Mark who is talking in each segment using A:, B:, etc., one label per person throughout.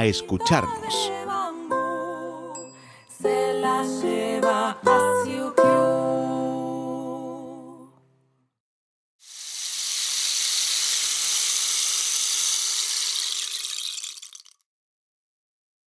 A: escucharnos.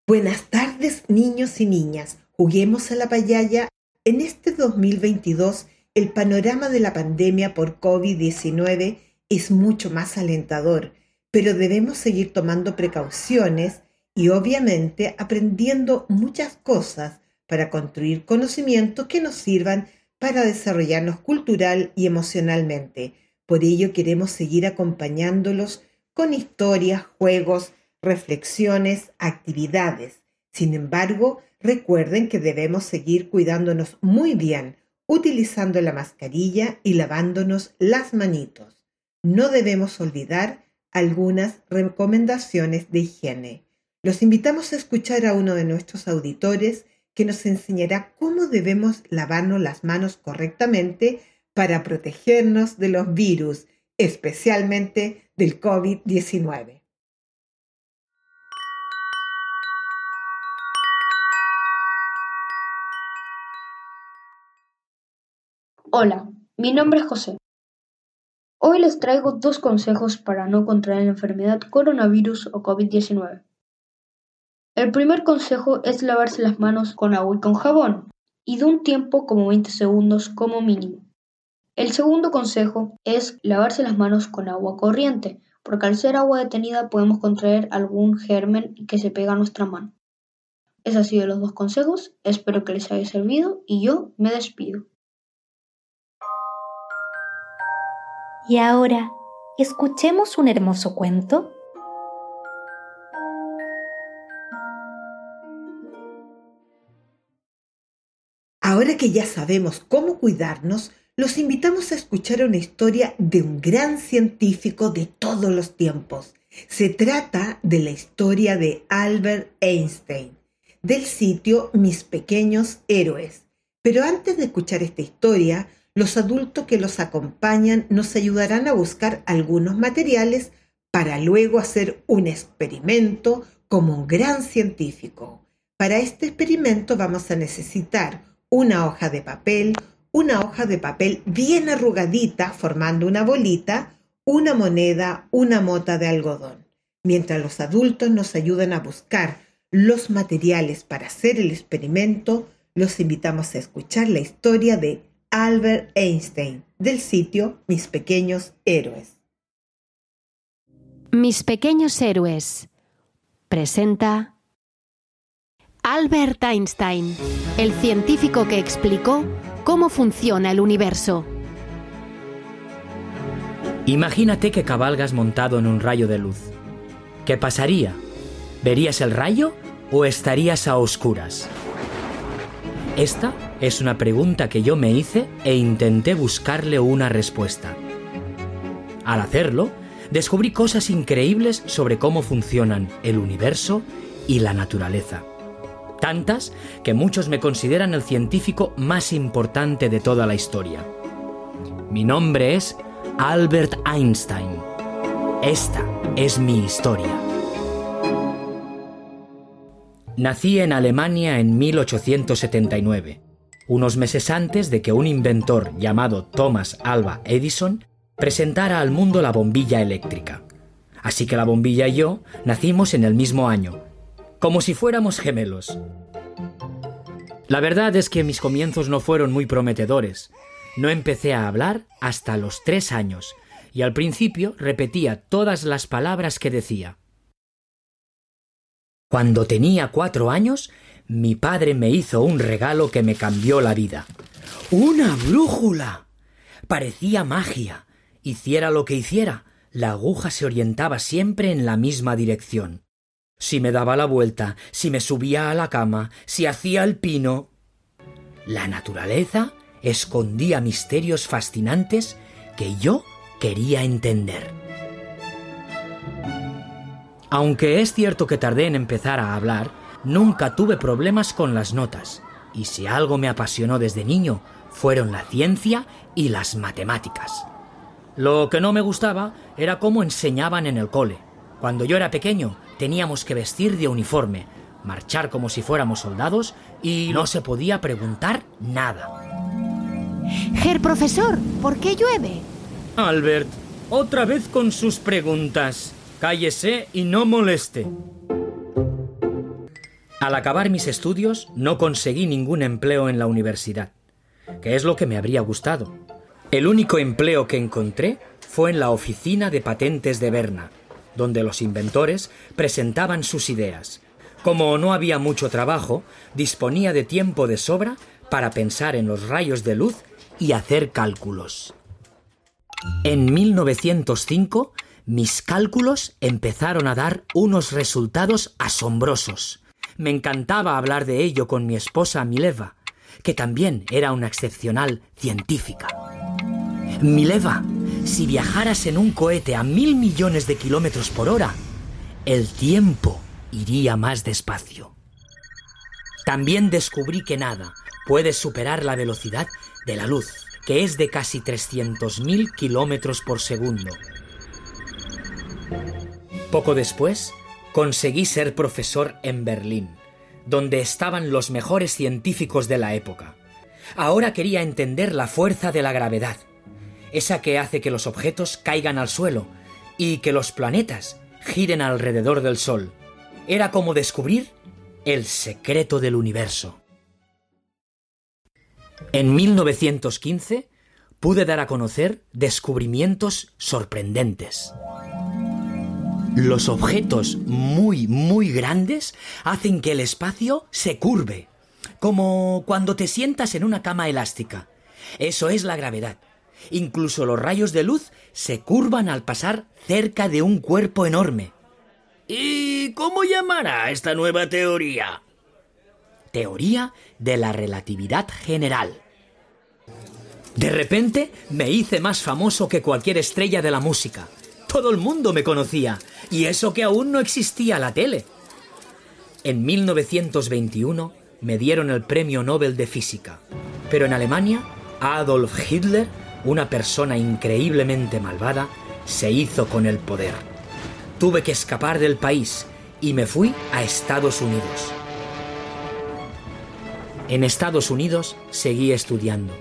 B: Buenas tardes, niños y niñas. Juguemos a la payaya. En este 2022, el panorama de la pandemia por COVID-19 es mucho más alentador, pero debemos seguir tomando precauciones y obviamente aprendiendo muchas cosas para construir conocimientos que nos sirvan para desarrollarnos cultural y emocionalmente. Por ello queremos seguir acompañándolos con historias, juegos, reflexiones, actividades. Sin embargo, recuerden que debemos seguir cuidándonos muy bien, utilizando la mascarilla y lavándonos las manitos. No debemos olvidar algunas recomendaciones de higiene. Los invitamos a escuchar a uno de nuestros auditores que nos enseñará cómo debemos lavarnos las manos correctamente para protegernos de los virus, especialmente del COVID-19.
C: Hola, mi nombre es José. Hoy les traigo dos consejos para no contraer la enfermedad coronavirus o COVID-19. El primer consejo es lavarse las manos con agua y con jabón, y de un tiempo como 20 segundos como mínimo. El segundo consejo es lavarse las manos con agua corriente, porque al ser agua detenida podemos contraer algún germen que se pega a nuestra mano. Esos han sido los dos consejos, espero que les haya servido y yo me despido.
D: Y ahora, escuchemos un hermoso cuento.
B: Ahora que ya sabemos cómo cuidarnos, los invitamos a escuchar una historia de un gran científico de todos los tiempos. Se trata de la historia de Albert Einstein, del sitio Mis Pequeños Héroes. Pero antes de escuchar esta historia, los adultos que los acompañan nos ayudarán a buscar algunos materiales para luego hacer un experimento como un gran científico. Para este experimento vamos a necesitar una hoja de papel, una hoja de papel bien arrugadita formando una bolita, una moneda, una mota de algodón. Mientras los adultos nos ayudan a buscar los materiales para hacer el experimento, los invitamos a escuchar la historia de Albert Einstein del sitio Mis Pequeños Héroes.
D: Mis Pequeños Héroes presenta Albert Einstein, el científico que explicó cómo funciona el universo.
E: Imagínate que cabalgas montado en un rayo de luz. ¿Qué pasaría? ¿Verías el rayo o estarías a oscuras? Esta es una pregunta que yo me hice e intenté buscarle una respuesta. Al hacerlo, descubrí cosas increíbles sobre cómo funcionan el universo y la naturaleza. Tantas que muchos me consideran el científico más importante de toda la historia. Mi nombre es Albert Einstein. Esta es mi historia. Nací en Alemania en 1879, unos meses antes de que un inventor llamado Thomas Alva Edison presentara al mundo la bombilla eléctrica. Así que la bombilla y yo nacimos en el mismo año, como si fuéramos gemelos. La verdad es que mis comienzos no fueron muy prometedores. No empecé a hablar hasta los tres años, y al principio repetía todas las palabras que decía. Cuando tenía cuatro años, mi padre me hizo un regalo que me cambió la vida. ¡Una brújula! Parecía magia. Hiciera lo que hiciera, la aguja se orientaba siempre en la misma dirección. Si me daba la vuelta, si me subía a la cama, si hacía el pino. La naturaleza escondía misterios fascinantes que yo quería entender. Aunque es cierto que tardé en empezar a hablar, nunca tuve problemas con las notas, y si algo me apasionó desde niño, fueron la ciencia y las matemáticas. Lo que no me gustaba era cómo enseñaban en el cole. Cuando yo era pequeño teníamos que vestir de uniforme, marchar como si fuéramos soldados y no se podía preguntar nada.
D: Ger profesor, ¿por qué llueve?
E: Albert, otra vez con sus preguntas. Cállese y no moleste. Al acabar mis estudios no conseguí ningún empleo en la universidad, que es lo que me habría gustado. El único empleo que encontré fue en la oficina de patentes de Berna, donde los inventores presentaban sus ideas. Como no había mucho trabajo, disponía de tiempo de sobra para pensar en los rayos de luz y hacer cálculos. En 1905, mis cálculos empezaron a dar unos resultados asombrosos. Me encantaba hablar de ello con mi esposa Mileva, que también era una excepcional científica. Mileva, si viajaras en un cohete a mil millones de kilómetros por hora, el tiempo iría más despacio. También descubrí que nada puede superar la velocidad de la luz, que es de casi 300.000 kilómetros por segundo. Poco después, conseguí ser profesor en Berlín, donde estaban los mejores científicos de la época. Ahora quería entender la fuerza de la gravedad, esa que hace que los objetos caigan al suelo y que los planetas giren alrededor del Sol. Era como descubrir el secreto del universo. En 1915 pude dar a conocer descubrimientos sorprendentes. Los objetos muy, muy grandes hacen que el espacio se curve, como cuando te sientas en una cama elástica. Eso es la gravedad. Incluso los rayos de luz se curvan al pasar cerca de un cuerpo enorme. ¿Y cómo llamará esta nueva teoría? Teoría de la relatividad general. De repente me hice más famoso que cualquier estrella de la música. Todo el mundo me conocía, y eso que aún no existía la tele. En 1921 me dieron el Premio Nobel de Física, pero en Alemania Adolf Hitler, una persona increíblemente malvada, se hizo con el poder. Tuve que escapar del país y me fui a Estados Unidos. En Estados Unidos seguí estudiando.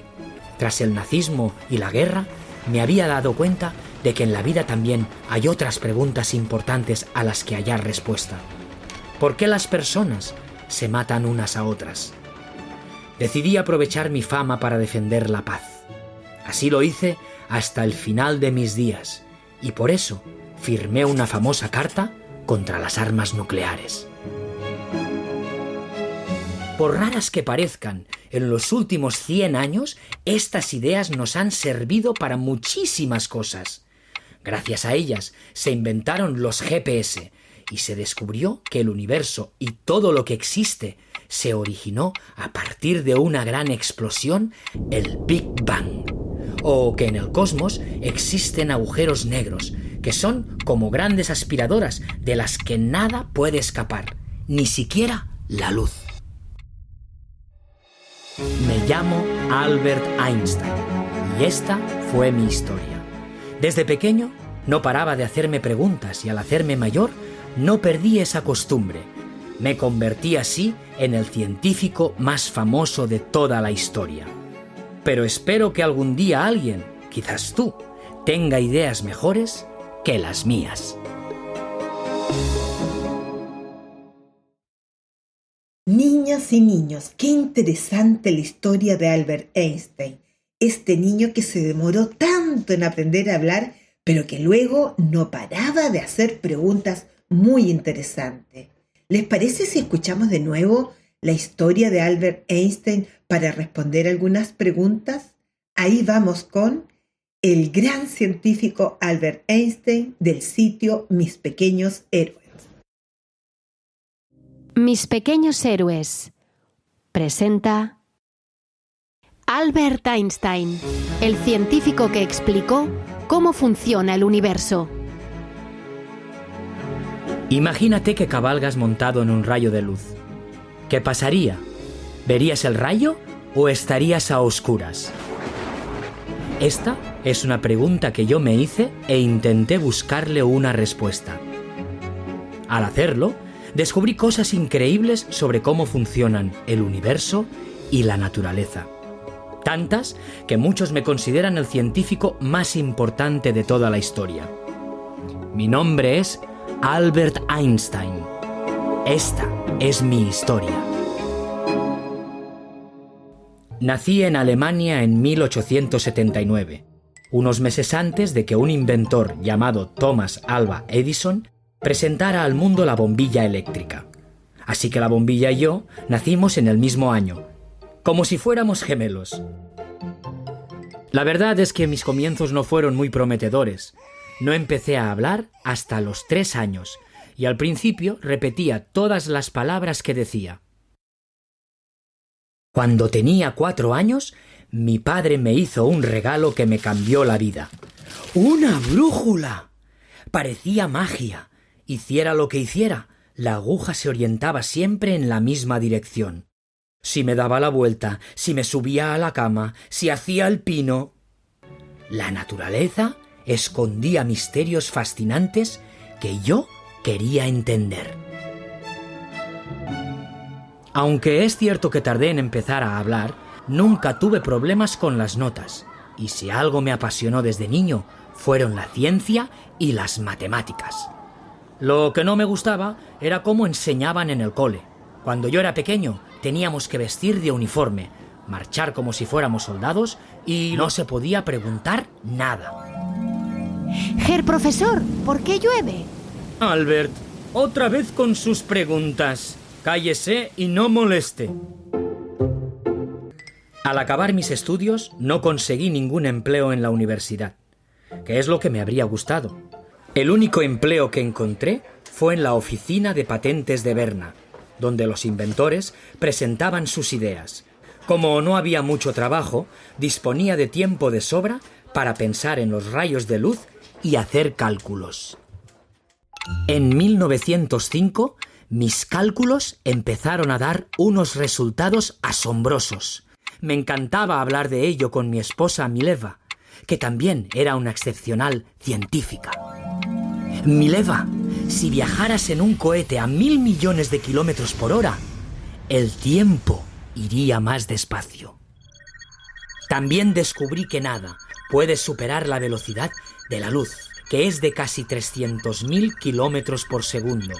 E: Tras el nazismo y la guerra, me había dado cuenta de que en la vida también hay otras preguntas importantes a las que hallar respuesta. ¿Por qué las personas se matan unas a otras? Decidí aprovechar mi fama para defender la paz. Así lo hice hasta el final de mis días, y por eso firmé una famosa carta contra las armas nucleares. Por raras que parezcan, en los últimos 100 años estas ideas nos han servido para muchísimas cosas. Gracias a ellas se inventaron los GPS y se descubrió que el universo y todo lo que existe se originó a partir de una gran explosión, el Big Bang. O que en el cosmos existen agujeros negros, que son como grandes aspiradoras de las que nada puede escapar, ni siquiera la luz. Me llamo Albert Einstein y esta fue mi historia. Desde pequeño no paraba de hacerme preguntas y al hacerme mayor no perdí esa costumbre. Me convertí así en el científico más famoso de toda la historia. Pero espero que algún día alguien, quizás tú, tenga ideas mejores que las mías.
B: Niñas y niños, qué interesante la historia de Albert Einstein, este niño que se demoró tanto en aprender a hablar, pero que luego no paraba de hacer preguntas muy interesantes. ¿Les parece si escuchamos de nuevo la historia de Albert Einstein para responder algunas preguntas? Ahí vamos con el gran científico Albert Einstein del sitio Mis Pequeños Héroes.
D: Mis Pequeños Héroes presenta Albert Einstein, el científico que explicó cómo funciona el universo.
E: Imagínate que cabalgas montado en un rayo de luz. ¿Qué pasaría? ¿Verías el rayo o estarías a oscuras? Esta es una pregunta que yo me hice e intenté buscarle una respuesta. Al hacerlo, descubrí cosas increíbles sobre cómo funcionan el universo y la naturaleza. Tantas que muchos me consideran el científico más importante de toda la historia. Mi nombre es Albert Einstein. Esta es mi historia. Nací en Alemania en 1879, unos meses antes de que un inventor llamado Thomas Alva Edison presentara al mundo la bombilla eléctrica. Así que la bombilla y yo nacimos en el mismo año, como si fuéramos gemelos. La verdad es que mis comienzos no fueron muy prometedores. No empecé a hablar hasta los tres años, y al principio repetía todas las palabras que decía. Cuando tenía cuatro años, mi padre me hizo un regalo que me cambió la vida. ¡Una brújula! Parecía magia. Hiciera lo que hiciera, la aguja se orientaba siempre en la misma dirección. Si me daba la vuelta, si me subía a la cama, si hacía el pino. La naturaleza escondía misterios fascinantes que yo quería entender. Aunque es cierto que tardé en empezar a hablar, nunca tuve problemas con las notas, y si algo me apasionó desde niño fueron la ciencia y las matemáticas. Lo que no me gustaba era cómo enseñaban en el cole. Cuando yo era pequeño teníamos que vestir de uniforme, marchar como si fuéramos soldados y no se podía preguntar nada.
D: Herr profesor, ¿por qué llueve?
E: Albert, otra vez con sus preguntas. Cállese y no moleste. Al acabar mis estudios no conseguí ningún empleo en la universidad, que es lo que me habría gustado. El único empleo que encontré fue en la oficina de patentes de Berna, donde los inventores presentaban sus ideas. Como no había mucho trabajo, disponía de tiempo de sobra para pensar en los rayos de luz y hacer cálculos. En 1905, mis cálculos empezaron a dar unos resultados asombrosos. Me encantaba hablar de ello con mi esposa Mileva, que también era una excepcional científica. Mileva, si viajaras en un cohete a mil millones de kilómetros por hora, el tiempo iría más despacio. También descubrí que nada puede superar la velocidad de la luz, que es de casi 300.000 kilómetros por segundo.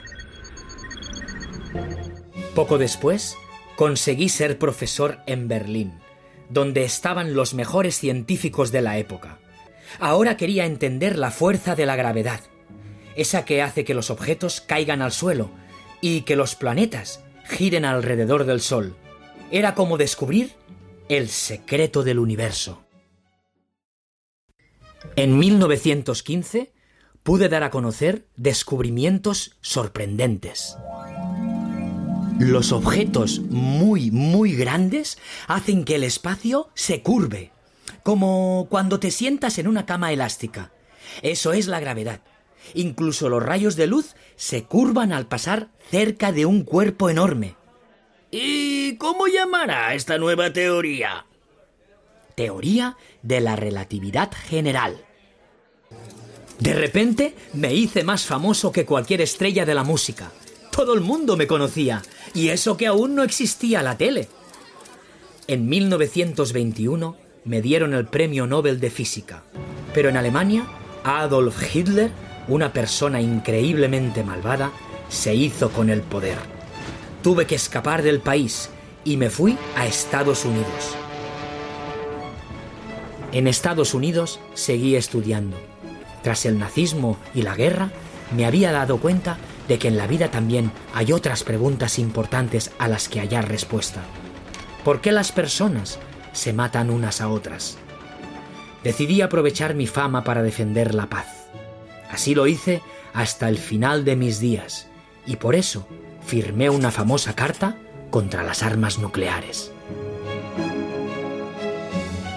E: Poco después, conseguí ser profesor en Berlín, donde estaban los mejores científicos de la época. Ahora quería entender la fuerza de la gravedad, esa que hace que los objetos caigan al suelo y que los planetas giren alrededor del Sol. Era como descubrir el secreto del universo. En 1915 pude dar a conocer descubrimientos sorprendentes. Los objetos muy, muy grandes hacen que el espacio se curve, como cuando te sientas en una cama elástica. Eso es la gravedad. Incluso los rayos de luz se curvan al pasar cerca de un cuerpo enorme. ¿Y cómo llamará esta nueva teoría? Teoría de la relatividad general. De repente me hice más famoso que cualquier estrella de la música. Todo el mundo me conocía, y eso que aún no existía la tele. En 1921 me dieron el Premio Nobel de Física, pero en Alemania Adolf Hitler, una persona increíblemente malvada, se hizo con el poder. tuve que escapar del país y me fui a Estados Unidos. En Estados Unidos seguí estudiando. Tras el nazismo y la guerra, me había dado cuenta de que en la vida también hay otras preguntas importantes a las que hallar respuesta. ¿Por qué las personas se matan unas a otras? Decidí aprovechar mi fama para defender la paz. Así lo hice hasta el final de mis días y por eso firmé una famosa carta contra las armas nucleares.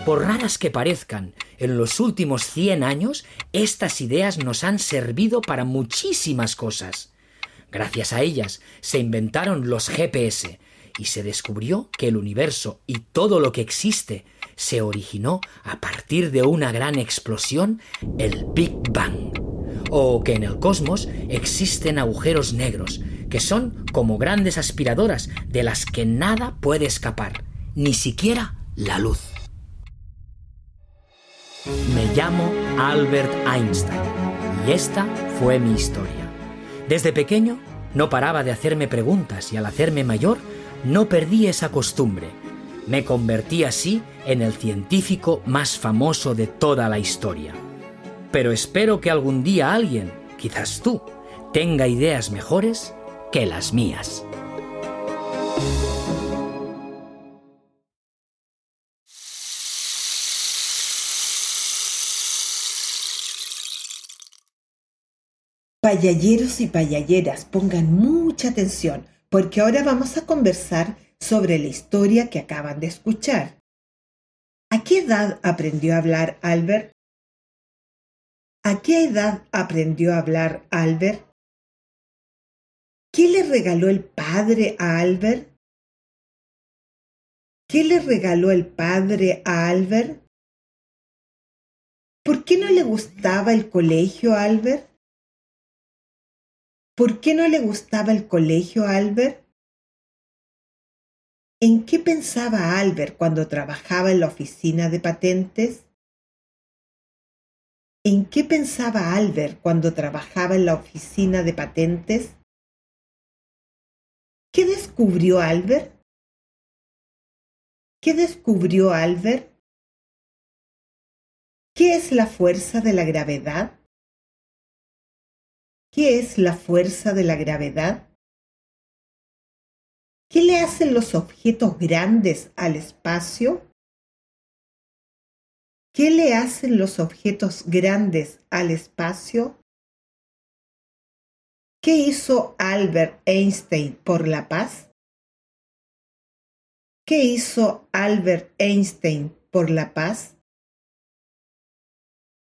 E: Por raras que parezcan, en los últimos 100 años estas ideas nos han servido para muchísimas cosas. Gracias a ellas se inventaron los GPS y se descubrió que el universo y todo lo que existe se originó a partir de una gran explosión, el Big Bang. O que en el cosmos existen agujeros negros, que son como grandes aspiradoras de las que nada puede escapar, ni siquiera la luz. Me llamo Albert Einstein y esta fue mi historia. Desde pequeño no paraba de hacerme preguntas y al hacerme mayor no perdí esa costumbre. Me convertí así en el científico más famoso de toda la historia. Pero espero que algún día alguien, quizás tú, tenga ideas mejores que las mías.
B: Payalleros y payalleras, pongan mucha atención porque ahora vamos a conversar sobre la historia que acaban de escuchar. ¿A qué edad aprendió a hablar Albert? ¿A qué edad aprendió a hablar Albert? ¿Qué le regaló el padre a Albert? ¿Qué le regaló el padre a Albert? ¿Por qué no le gustaba el colegio a Albert? ¿Por qué no le gustaba el colegio a Albert? ¿En qué pensaba Albert cuando trabajaba en la oficina de patentes? ¿En qué pensaba Albert cuando trabajaba en la oficina de patentes? ¿Qué descubrió Albert? ¿Qué descubrió Albert? ¿Qué es la fuerza de la gravedad? ¿Qué es la fuerza de la gravedad? ¿Qué le hacen los objetos grandes al espacio? ¿Qué le hacen los objetos grandes al espacio? ¿Qué hizo Albert Einstein por la paz? ¿Qué hizo Albert Einstein por la paz?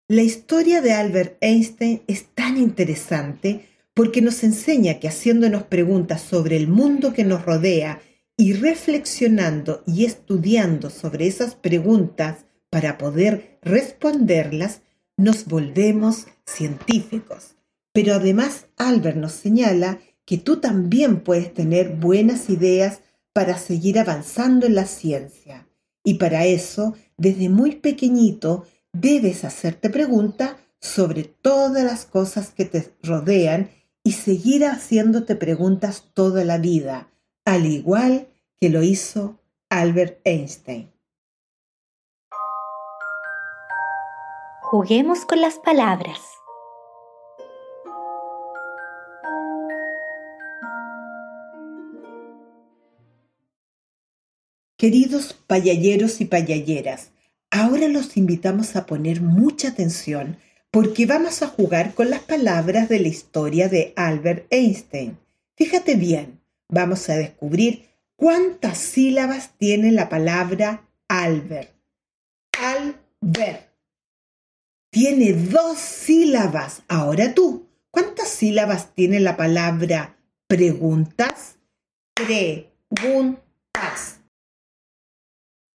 B: La historia de Albert Einstein es tan interesante porque nos enseña que haciéndonos preguntas sobre el mundo que nos rodea y reflexionando y estudiando sobre esas preguntas para poder responderlas, nos volvemos científicos. Pero además Albert nos señala que tú también puedes tener buenas ideas para seguir avanzando en la ciencia. Y para eso, desde muy pequeñito, debes hacerte preguntas sobre todas las cosas que te rodean y seguir haciéndote preguntas toda la vida, al igual que lo hizo Albert Einstein.
F: Juguemos con las palabras.
B: Queridos payalleros y payalleras, Ahora los invitamos a poner mucha atención porque vamos a jugar con las palabras de la historia de Albert Einstein. Fíjate bien, vamos a descubrir cuántas sílabas tiene la palabra Albert. Albert. Tiene dos sílabas. Ahora tú, ¿cuántas sílabas tiene la palabra preguntas? Preguntas.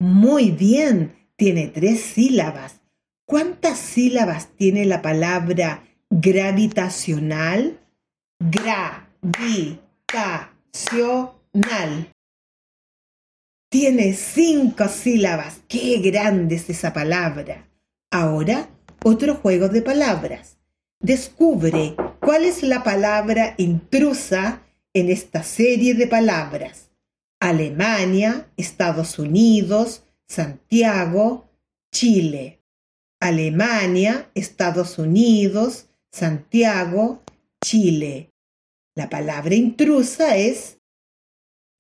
B: Muy bien tiene tres sílabas. ¿Cuántas sílabas tiene la palabra gravitacional? Gravitacional. Tiene cinco sílabas. ¡Qué grande es esa palabra! Ahora, otro juego de palabras. Descubre cuál es la palabra intrusa en esta serie de palabras. Alemania, Estados Unidos, Santiago, Chile. Alemania, Estados Unidos, Santiago, Chile. La palabra intrusa es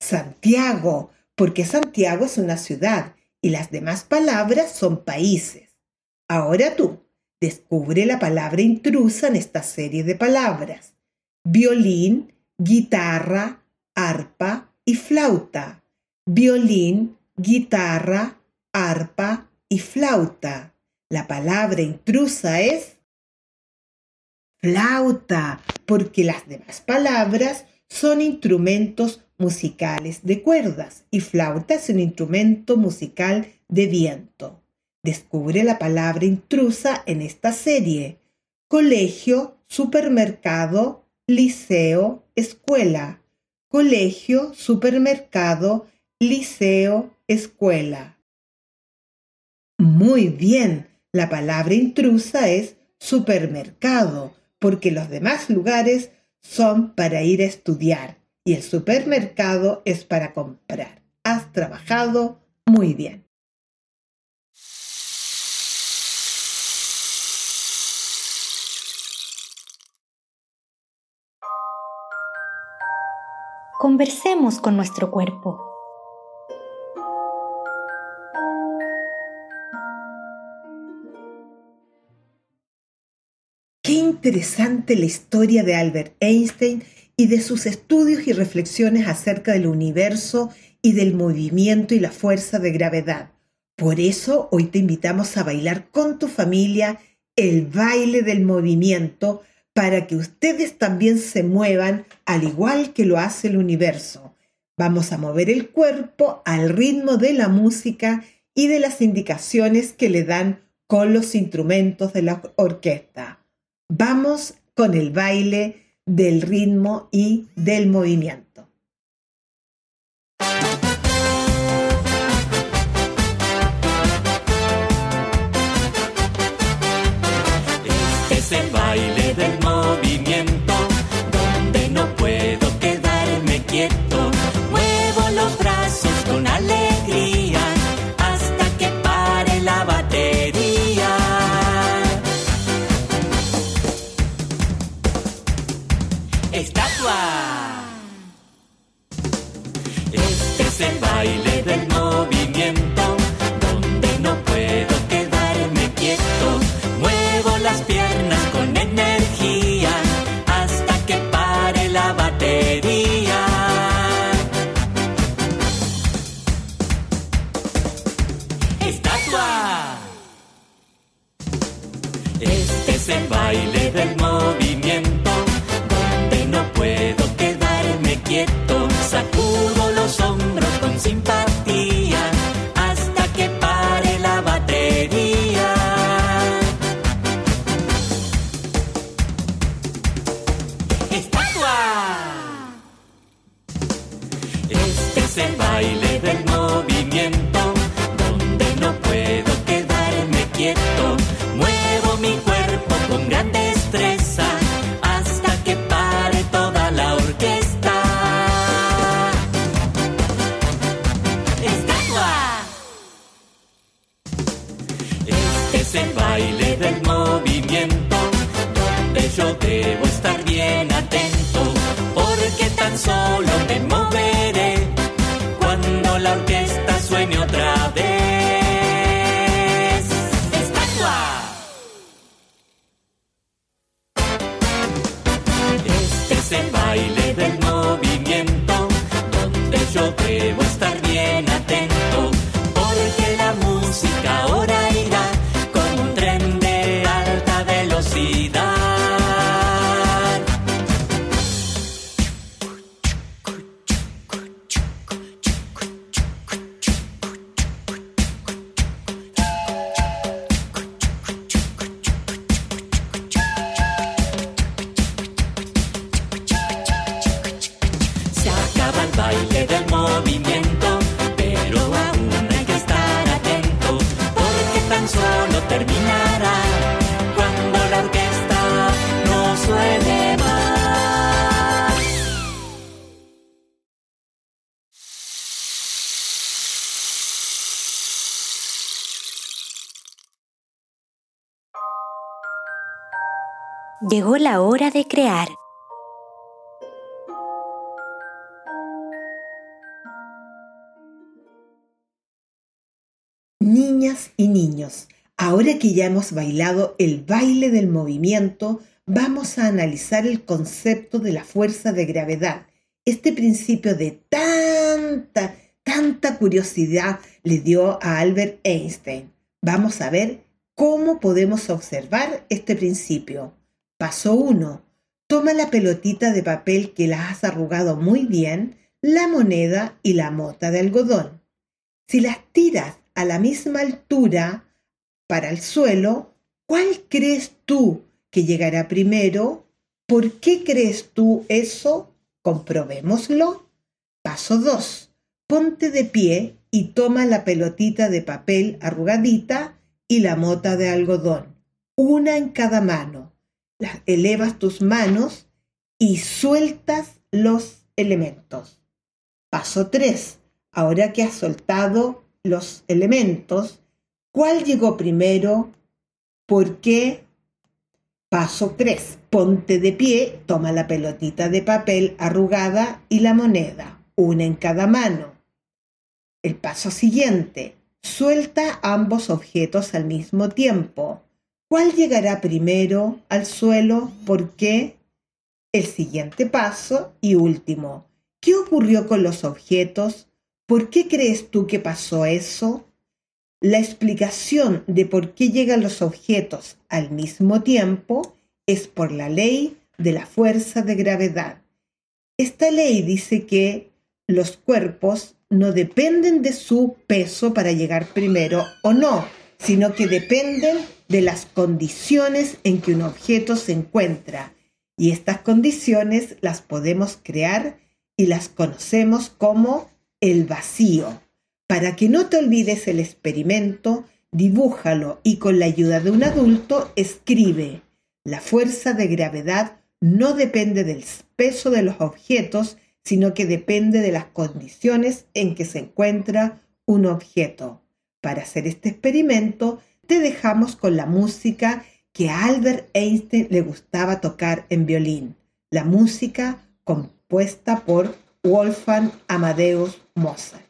B: Santiago, porque Santiago es una ciudad y las demás palabras son países. Ahora tú, descubre la palabra intrusa en esta serie de palabras. Violín, guitarra, arpa y flauta. Violín, guitarra, arpa y flauta. La palabra intrusa es flauta, porque las demás palabras son instrumentos musicales de cuerdas y flauta es un instrumento musical de viento. Descubre la palabra intrusa en esta serie. Colegio, supermercado, liceo, escuela. Colegio, supermercado, liceo, escuela. Muy bien, la palabra intrusa es supermercado, porque los demás lugares son para ir a estudiar y el supermercado es para comprar. Has trabajado muy bien.
F: Conversemos con nuestro cuerpo.
B: Interesante la historia de Albert Einstein y de sus estudios y reflexiones acerca del universo y del movimiento y la fuerza de gravedad. Por eso hoy te invitamos a bailar con tu familia el baile del movimiento para que ustedes también se muevan al igual que lo hace el universo. Vamos a mover el cuerpo al ritmo de la música y de las indicaciones que le dan con los instrumentos de la orquesta. Vamos con el baile del ritmo y del movimiento.
G: get
F: Llegó la hora de crear.
B: Niñas y niños, ahora que ya hemos bailado el baile del movimiento, vamos a analizar el concepto de la fuerza de gravedad. Este principio de tanta, tanta curiosidad le dio a Albert Einstein. Vamos a ver cómo podemos observar este principio. Paso 1. Toma la pelotita de papel que la has arrugado muy bien, la moneda y la mota de algodón. Si las tiras a la misma altura para el suelo, ¿cuál crees tú que llegará primero? ¿Por qué crees tú eso? Comprobémoslo. Paso 2. Ponte de pie y toma la pelotita de papel arrugadita y la mota de algodón, una en cada mano. Elevas tus manos y sueltas los elementos. Paso 3. Ahora que has soltado los elementos, ¿cuál llegó primero? ¿Por qué? Paso 3. Ponte de pie, toma la pelotita de papel arrugada y la moneda, una en cada mano. El paso siguiente. Suelta ambos objetos al mismo tiempo. ¿Cuál llegará primero al suelo? ¿Por qué? El siguiente paso y último. ¿Qué ocurrió con los objetos? ¿Por qué crees tú que pasó eso? La explicación de por qué llegan los objetos al mismo tiempo es por la ley de la fuerza de gravedad. Esta ley dice que los cuerpos no dependen de su peso para llegar primero o no, sino que dependen de las condiciones en que un objeto se encuentra. Y estas condiciones las podemos crear y las conocemos como el vacío. Para que no te olvides el experimento, dibújalo y con la ayuda de un adulto escribe. La fuerza de gravedad no depende del peso de los objetos, sino que depende de las condiciones en que se encuentra un objeto. Para hacer este experimento, te dejamos con la música que a Albert Einstein le gustaba tocar en violín, la música compuesta por Wolfgang Amadeus Mozart.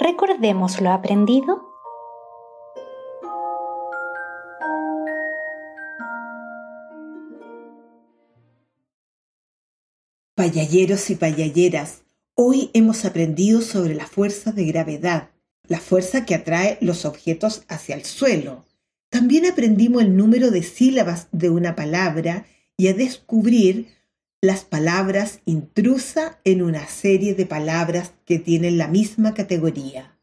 F: Recordemos lo aprendido.
H: Payalleros y payalleras, hoy hemos aprendido sobre la fuerza de gravedad, la fuerza que atrae los objetos hacia el suelo. También aprendimos el número de sílabas de una palabra y a descubrir las palabras intrusa en una serie de palabras que tienen la misma categoría.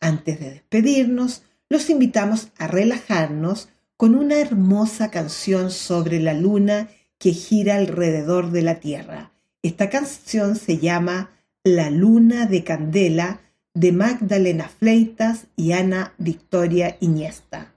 H: Antes de despedirnos, los invitamos a relajarnos con una hermosa canción sobre la luna que gira alrededor de la Tierra. Esta canción se llama La luna de candela de Magdalena Fleitas y Ana Victoria Iniesta.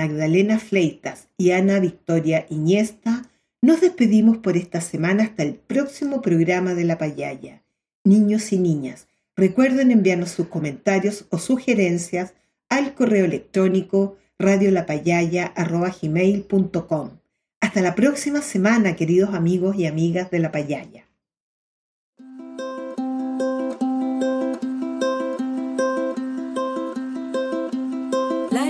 H: Magdalena Fleitas y Ana Victoria Iniesta, nos despedimos por esta semana hasta el próximo programa de La Payaya. Niños y niñas, recuerden enviarnos sus comentarios o sugerencias al correo electrónico radiolapayaya.com.
B: Hasta la próxima semana, queridos amigos y amigas de la Payaya.